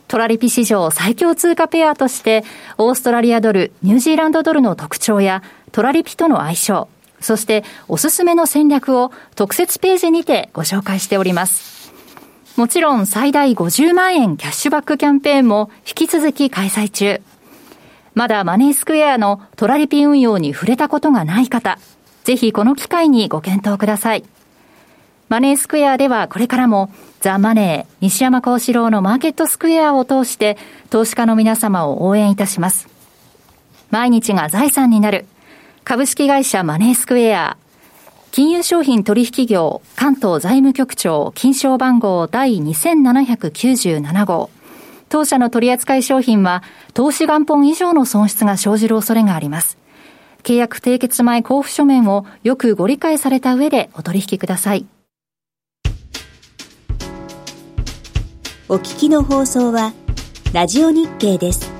Speaker 4: トラリピ史上最強通貨ペアとして、オーストラリアドル、ニュージーランドドルの特徴や、トラリピとの相性、そしておすすめの戦略を特設ページにてご紹介しております。もちろん最大50万円キャッシュバックキャンペーンも引き続き開催中。まだマネースクエアのトラリピ運用に触れたことがない方、ぜひこの機会にご検討ください。マネースクエアではこれからもザ・マネー、西山幸四郎のマーケットスクエアを通して投資家の皆様を応援いたします。毎日が財産になる株式会社マネースクエア金融商品取引業関東財務局長金賞番号第2797号当社の取扱い商品は投資元本以上の損失が生じる恐れがあります。契約締結前交付書面をよくご理解された上でお取引ください。
Speaker 5: お聞きの放送は、ラジオ日経です。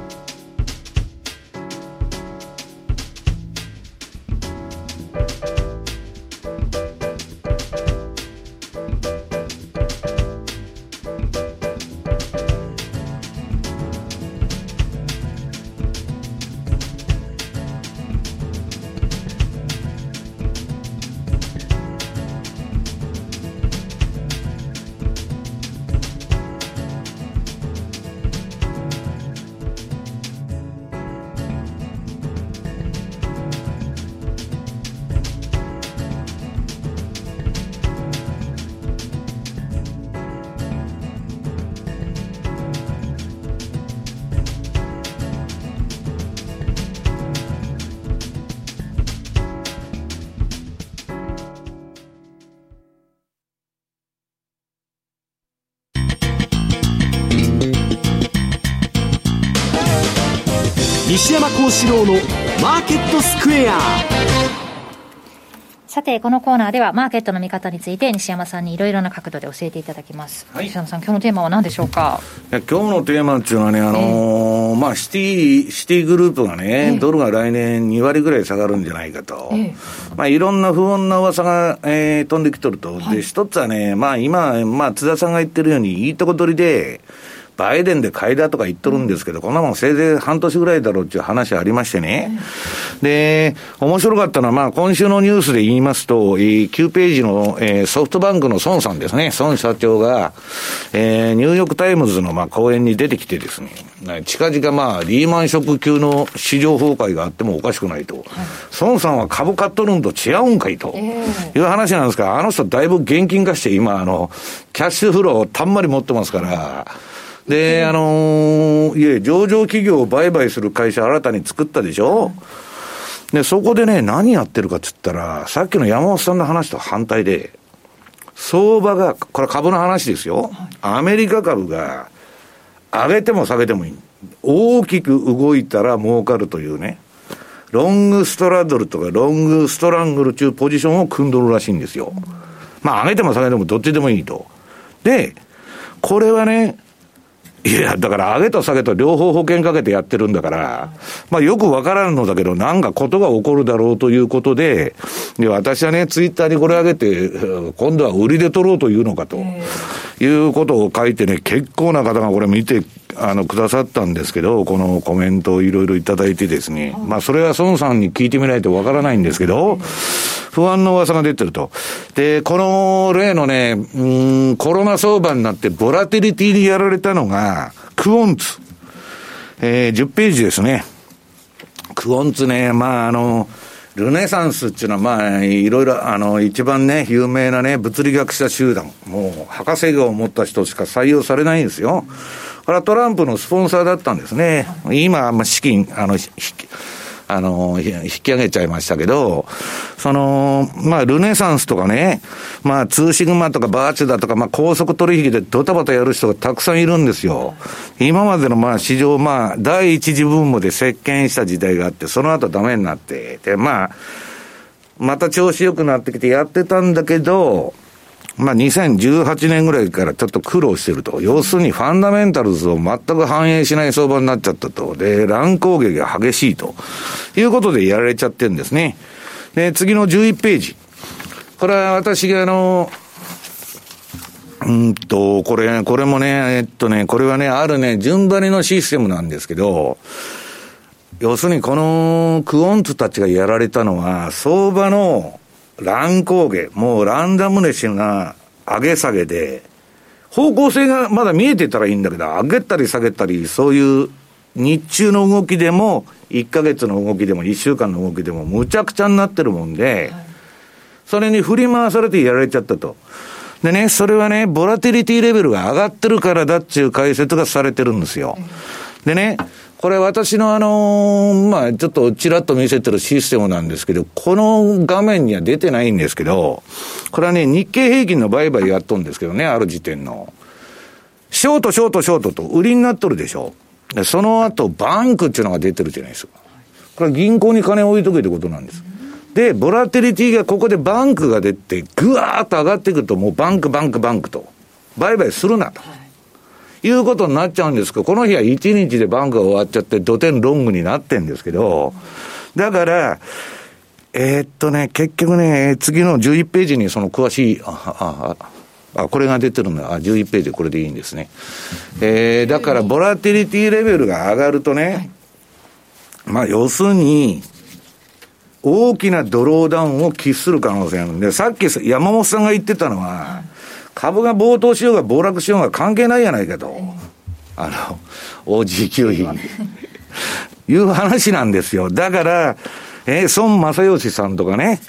Speaker 1: 西山幸四郎のマーケットスクエア。
Speaker 4: さて、このコーナーでは、マーケットの見方について、西山さんにいろいろな角度で教えていただきます。はい、西山さん、今日のテーマは何でしょうか？
Speaker 2: 今日のテーマっていうのはね、あのーえ。ー、まあ、シティ、シティグループがね、えー、ドルが来年2割ぐらい下がるんじゃないかと。えー、まあ、いろんな不穏な噂が、えー、飛んできとると。はい、で、一つはね、まあ、今、まあ、津田さんが言ってるように、いいとこ取りで、バイデンで買いだとか言っとるんですけど、こんなもんせいぜい半年ぐらいだろうっていう話ありましてね。で、面白かったのは、まあ今週のニュースで言いますと、9ページの、えー、ソフトバンクの孫さんですね、孫社長が、えー、ニューヨークタイムズのまあ講演に出てきてですね、近々まあリーマンショック級の市場崩壊があってもおかしくないと。はい、孫さんは株買っとるんと違うんかいと、いう話なんですが、あの人だいぶ現金化して今あの、キャッシュフローをたんまり持ってますから、で、あのー、いえ、上場企業を売買する会社新たに作ったでしょ、で、そこでね、何やってるかっつったら、さっきの山本さんの話と反対で、相場が、これ株の話ですよ。アメリカ株が、上げても下げてもいい。大きく動いたら儲かるというね。ロングストラドルとかロングストラングル中ポジションを組んどるらしいんですよ。まあ上げても下げてもどっちでもいいと。で、これはね、いや、だから上げと下げと両方保険かけてやってるんだから、まあよくわからんのだけど、なんかことが起こるだろうということで、で、私はね、ツイッターにこれ上げて、今度は売りで取ろうというのかと、いうことを書いてね、結構な方がこれ見て、あの、くださったんですけど、このコメントをいろいろいただいてですね、まあそれは孫さんに聞いてみないとわからないんですけど、不安の噂が出てると。で、この例のね、うん、コロナ相場になってボラテリティにやられたのが、クオンツ。えー、10ページですね。クオンツね、まああの、ルネサンスっていうのは、まあ、いろいろ、あの、一番ね、有名なね、物理学者集団。もう、博士号を持った人しか採用されないんですよ。これはトランプのスポンサーだったんですね。今、まあ、資金、あの、あの、引き上げちゃいましたけど、その、まあ、ルネサンスとかね、まあ、ツーシグマとかバーチュだとか、まあ、高速取引でドタバタやる人がたくさんいるんですよ。今までの、まあ、市場、まあ、第一次ブームで席巻した時代があって、その後ダメになって、で、まあ、また調子良くなってきてやってたんだけど、まあ、2018年ぐらいからちょっと苦労してると。要するにファンダメンタルズを全く反映しない相場になっちゃったと。で、乱高下が激しいと。いうことでやられちゃってるんですね。で、次の11ページ。これは私があの、うんと、これ、これもね、えっとね、これはね、あるね、順張りのシステムなんですけど、要するにこのクオンツたちがやられたのは、相場の乱高下、もうランダムネスが上げ下げで、方向性がまだ見えてたらいいんだけど、上げたり下げたり、そういう日中の動きでも、1ヶ月の動きでも、1週間の動きでも、むちゃくちゃになってるもんで、それに振り回されてやられちゃったと。でね、それはね、ボラティリティレベルが上がってるからだっていう解説がされてるんですよ。でね、これ私のあのー、まあちょっとちらっと見せてるシステムなんですけど、この画面には出てないんですけど、これはね、日経平均の売買やっとんですけどね、ある時点の。ショート、ショート、ショートと売りになっとるでしょ。で、その後、バンクっていうのが出てるじゃないですか。これは銀行に金を置いとけってことなんです。で、ボラテリティがここでバンクが出て、ぐわーっと上がっていくと、もうバンク、バンク、バンクと、売買するなと。いいうことになっちゃうんですけど、この日は1日でバンクが終わっちゃって、土天ロングになってんですけど、だから、えー、っとね、結局ね、次の11ページにその詳しい、あ、あ、あ、これが出てるんだ。あ、11ページこれでいいんですね。えー、だから、ボラティリティレベルが上がるとね、まあ、要するに、大きなドローダウンを喫する可能性があるんで、さっき山本さんが言ってたのは、株が暴騰しようが暴落しようが関係ないやないかと。あの、OG 給費。いう話なんですよ。だから、えー、孫正義さんとかね、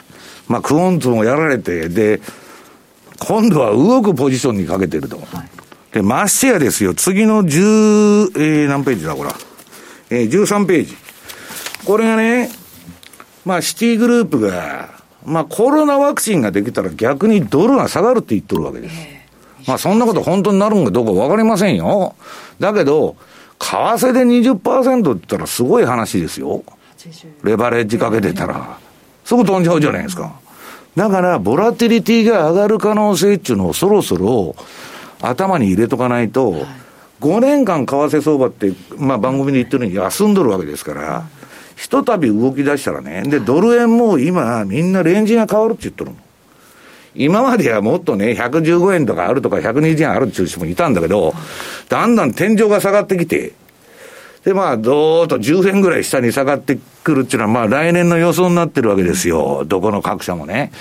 Speaker 2: まあ、クオンツもやられて、で、今度は動くポジションにかけてると。はい、で、ましてやですよ、次の10、えー、何ページだ、これ。えー、13ページ。これがね、まあ、シティグループが、まあ、コロナワクチンができたら逆にドルが下がるって言っとるわけです。まあ、そんなこと本当になるんかどうかわかりませんよ。だけど、為替で20%って言ったらすごい話ですよ。レバレッジかけてたら。すぐ飛んじゃうじゃないですか。だから、ボラティリティが上がる可能性っていうのをそろそろ頭に入れとかないと、5年間為替相場って、まあ番組で言ってるように休んどるわけですから、ひとたび動き出したらね、で、ドル円も今、みんなレンジが変わるって言ってるの。今まではもっとね、115円とかあるとか120円あるっていう人もいたんだけど、だんだん天井が下がってきて、で、まあ、どーっと10円ぐらい下に下がってくるっていうのは、まあ、来年の予想になってるわけですよ。どこの各社もね。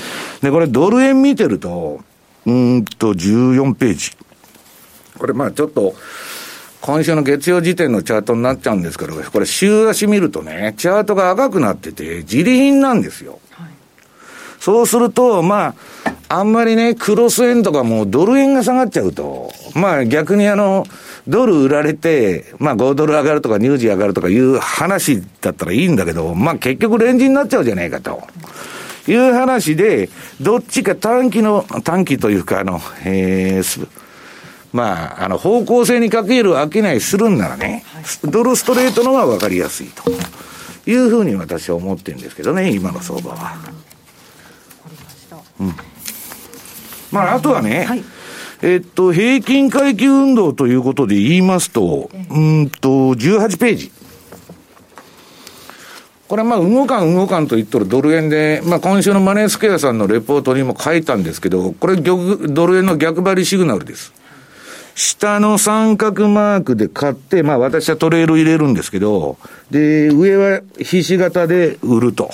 Speaker 2: で、これ、ドル円見てると、うんと、14ページ。これ、まあ、ちょっと、今週の月曜時点のチャートになっちゃうんですけど、これ週足見るとね、チャートが赤くなってて、自利品なんですよ。はい、そうすると、まあ、あんまりね、クロス円とかもドル円が下がっちゃうと、まあ逆にあの、ドル売られて、まあ5ドル上がるとか乳児上がるとかいう話だったらいいんだけど、まあ結局レンジになっちゃうじゃないかと。いう話で、どっちか短期の、短期というか、あの、えー、まあ、あの、方向性にかける商いするんならね、ドルストレートの方が分かりやすいというふうに私は思ってるんですけどね、今の相場は。うん。まあ、あとはね、はい、えっと、平均回帰運動ということで言いますと、うんと、18ページ。これはまあ、動かん動かんと言っとるドル円で、まあ今週のマネースクエアさんのレポートにも書いたんですけど、これドル円の逆張りシグナルです。下の三角マークで買って、まあ私はトレール入れるんですけど、で、上はひし形で売ると。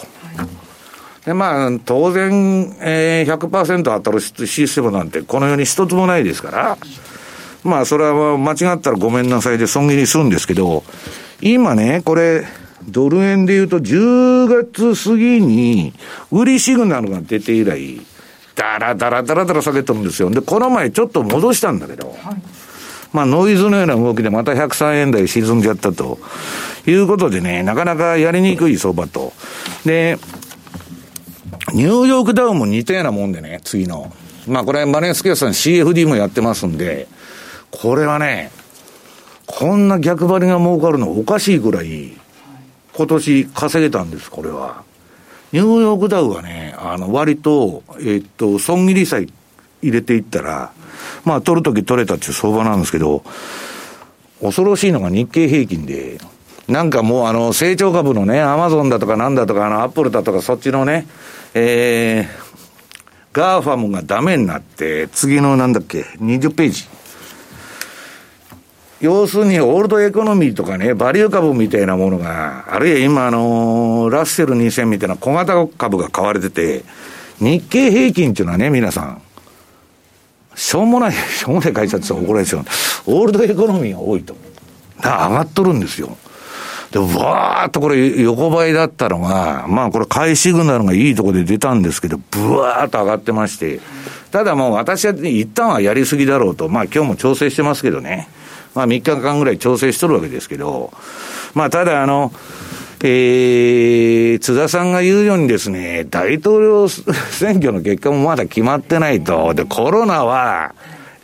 Speaker 2: で、まあ、当然、えー、100%当たるシステムなんてこの世に一つもないですから、まあ、それは間違ったらごめんなさいで損切りするんですけど、今ね、これ、ドル円で言うと10月過ぎに売りシグナルが出て以来、だらだらだらだら下げてるんですよ。で、この前ちょっと戻したんだけど、はい、まあノイズのような動きでまた103円台沈んじゃったということでね、なかなかやりにくい相場と。で、ニューヨークダウンも似たようなもんでね、次の。まあこれマネースケアさん CFD もやってますんで、これはね、こんな逆張りが儲かるのおかしいぐらい、今年稼げたんです、これは。ニューヨークダウはね、あの、割と、えっと、損切りさえ入れていったら、まあ、取るとき取れたっていう相場なんですけど、恐ろしいのが日経平均で、なんかもうあの、成長株のね、アマゾンだとかなんだとか、あの、アップルだとかそっちのね、えー、 GAFAM がダメになって、次のなんだっけ、20ページ。要するに、オールドエコノミーとかね、バリュー株みたいなものが、あるいは今、あのー、ラッセル2000みたいな小型株が買われてて、日経平均っていうのはね、皆さん、しょうもない、(laughs) しょうもない会社って怒られちゃう。オールドエコノミーが多いと。だ上がっとるんですよ。で、わーっとこれ横ばいだったのが、まあこれ買いシグナルがいいところで出たんですけど、ブワーっと上がってまして、ただもう私は一旦はやりすぎだろうと、まあ今日も調整してますけどね。まあ3日間ぐらい調整しとるわけですけど、まあただあの、えー、津田さんが言うようにですね、大統領選挙の結果もまだ決まってないと。で、コロナは、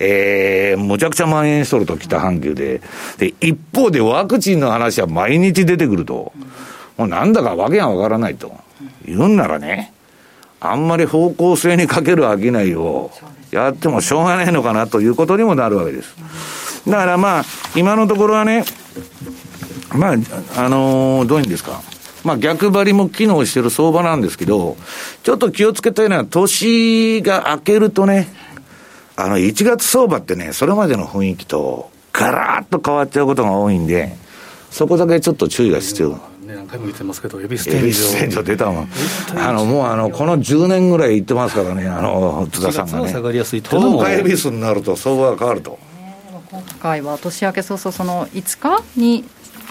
Speaker 2: えー、むちゃくちゃ蔓延しとると、北半球で。で、一方でワクチンの話は毎日出てくると。もうなんだかわけがわからないと。言うんならね、あんまり方向性にかける商いをやってもしょうがないのかなということにもなるわけです。だからまあ、今のところはね、まあ、あのー、どういうんですか。まあ逆張りも機能してる相場なんですけど、ちょっと気をつけたいのは、年が明けるとね、あの、1月相場ってね、それまでの雰囲気と、ガラッと変わっちゃうことが多いんで、そこだけちょっと注意が必要。
Speaker 3: 何回も言ってますけど、エビス
Speaker 2: テージ。出たもん。あの、もうあの、この10年ぐらい言ってますからね、あの、津田さんがね。
Speaker 3: 下がりやすい
Speaker 2: と10日エビスになると相場が変わると。
Speaker 4: 今回は年明け早々その5日に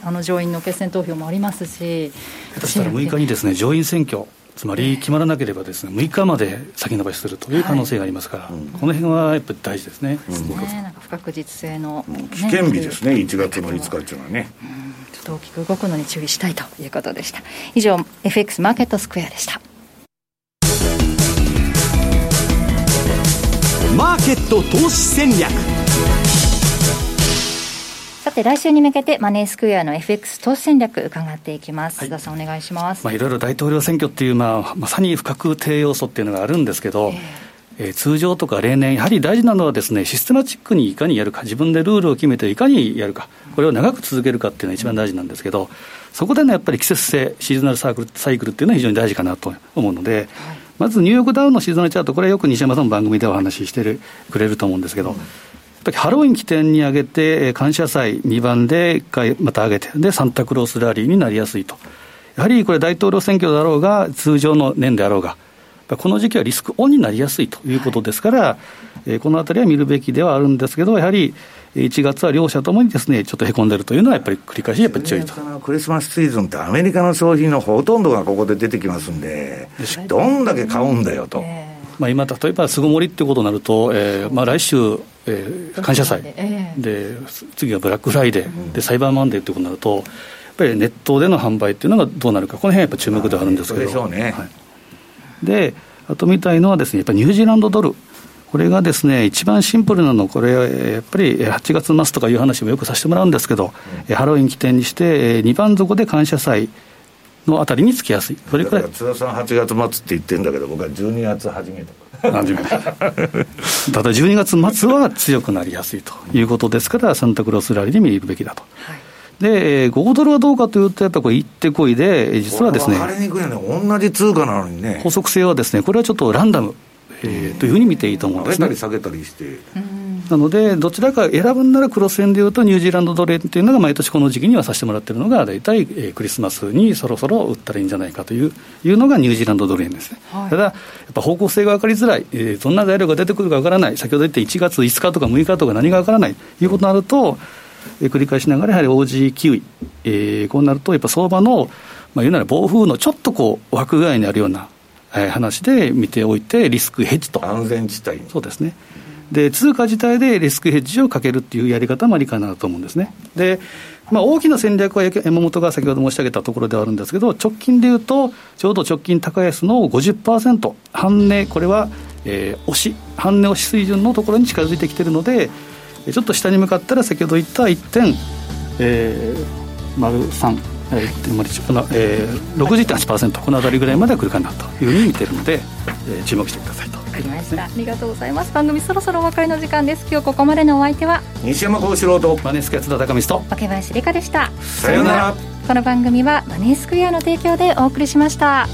Speaker 4: あの上院の決選投票もありますし、
Speaker 3: 下手したら6日にですね上院選挙、つまり決まらなければですね6日まで先延ばしするという可能性がありますから、はい、この辺はやっぱり大事ですね、
Speaker 4: うん、ね。なんか不確実性の、
Speaker 2: ね、危険日ですね、1月の5日っていうのはね。
Speaker 4: ちょっと大きく動くのに注意したいということでした。以上、FX マーケットスクエアでした。
Speaker 1: マーケット投資戦略
Speaker 4: さて来週に向けてマネースクエアの FX 投資戦略伺っていきます、須田さんお願いします、
Speaker 3: まあ、いろいろ大統領選挙っていう、まあ、まさに不確定要素っていうのがあるんですけど、えー、えー、通常とか例年、やはり大事なのはですね、システマチックにいかにやるか、自分でルールを決めていかにやるか、これを長く続けるかっていうのが一番大事なんですけど、そこでね、やっぱり季節性、シーズナルサークルサイクルっていうのは非常に大事かなと思うので、はい、まずニューヨークダウンのシーズナルチャート、これはよく西山さんの番組でお話ししてくれると思うんですけど、うんハロウィン起点に上げて、感謝祭2番で1回また上げて、で、サンタクロースラリーになりやすいと。やはりこれ大統領選挙だろうが、通常の年であろうが、この時期はリスクオンになりやすいということですから、はい、このあたりは見るべきではあるんですけど、やはり1月は両者ともにですね、ちょっとへこんでるというのは、やっぱり繰り返しやっぱり注意と。
Speaker 2: クリスマスシーズンってアメリカの商品のほとんどがここで出てきますんで、どんだけ買うんだよと。
Speaker 3: まあ、今、例えば巣ごもりっていうことになると、えーまあ、来週、えー、感謝祭、で次はブラックフライデー、でサイバーマンデーってことになると、やっぱりネットでの販売っていうのがどうなるか、この辺はやっぱ注目ではあるんですけど、
Speaker 2: ね。
Speaker 3: はい、であと見たいのはです、ね、やっぱりニュージーランドドル。これがですね、一番シンプルなの、これ、やっぱり8月末とかいう話もよくさせてもらうんですけど、うん、ハロウィン起点にして、2番底で感謝祭のあたりにつきやすい、
Speaker 2: それくらい。津田さん、8月末って言ってるんだけど、僕は12月初めとか。(laughs) ただ
Speaker 3: 12月末は強くなりやすいということですから、サンタクロースラリーで見るべきだと。はいで、5ドルはどうかというと、やっぱりこれ、行ってこいで、実はですね、
Speaker 2: 同じ通貨なのにね、
Speaker 3: 法則性はですね、これはちょっとランダム、えー、というふうに見ていいと思うんです
Speaker 2: ね。上げたり下げたりして。
Speaker 3: なので、どちらか選ぶんならクロス円でいうと、ニュージーランドドル円っていうのが毎年この時期にはさせてもらってるのが、大体、えー、クリスマスにそろそろ売ったらいいんじゃないかといういうのがニュージーランドドル円ですね。はい、ただ、やっぱ方向性が分かりづらい、えー、どんな材料が出てくるか分からない、先ほど言った1月5日とか6日とか何が分からないということになると、えー、繰り返しながら、やはり OG キウイ、えー、こうなると、やっぱ相場の、まあ、言うなら暴風のちょっとこう枠外にあるような、えー、話で見ておいて、リスクヘッジと。
Speaker 2: 安全地帯
Speaker 3: そうですね。で通貨自体でリスクヘッジをかけるっていうやり方もありかなと思うんですね。でまあ、大きな戦略は山本が先ほど申し上げたところではあるんですけど、直近でいうと、ちょうど直近高安の50%、半値、これは、えー、押し、半値押し水準のところに近づいてきているので、ちょっと下に向かったら、先ほど言った1点、えー、丸3、えーえー、60.8%、このあたりぐらいまでは来るかなというふうに見てるので、えー、注目してくださいと。
Speaker 4: かりました、ありがとうございます。番組そろそろお別れの時間です。今日ここまでのお相手は
Speaker 2: 西山幸四郎と
Speaker 3: マネースクエア津田高光と
Speaker 4: 若林理香でした。
Speaker 2: さようなら。
Speaker 4: この番組はマネースクエアの提供でお送りしました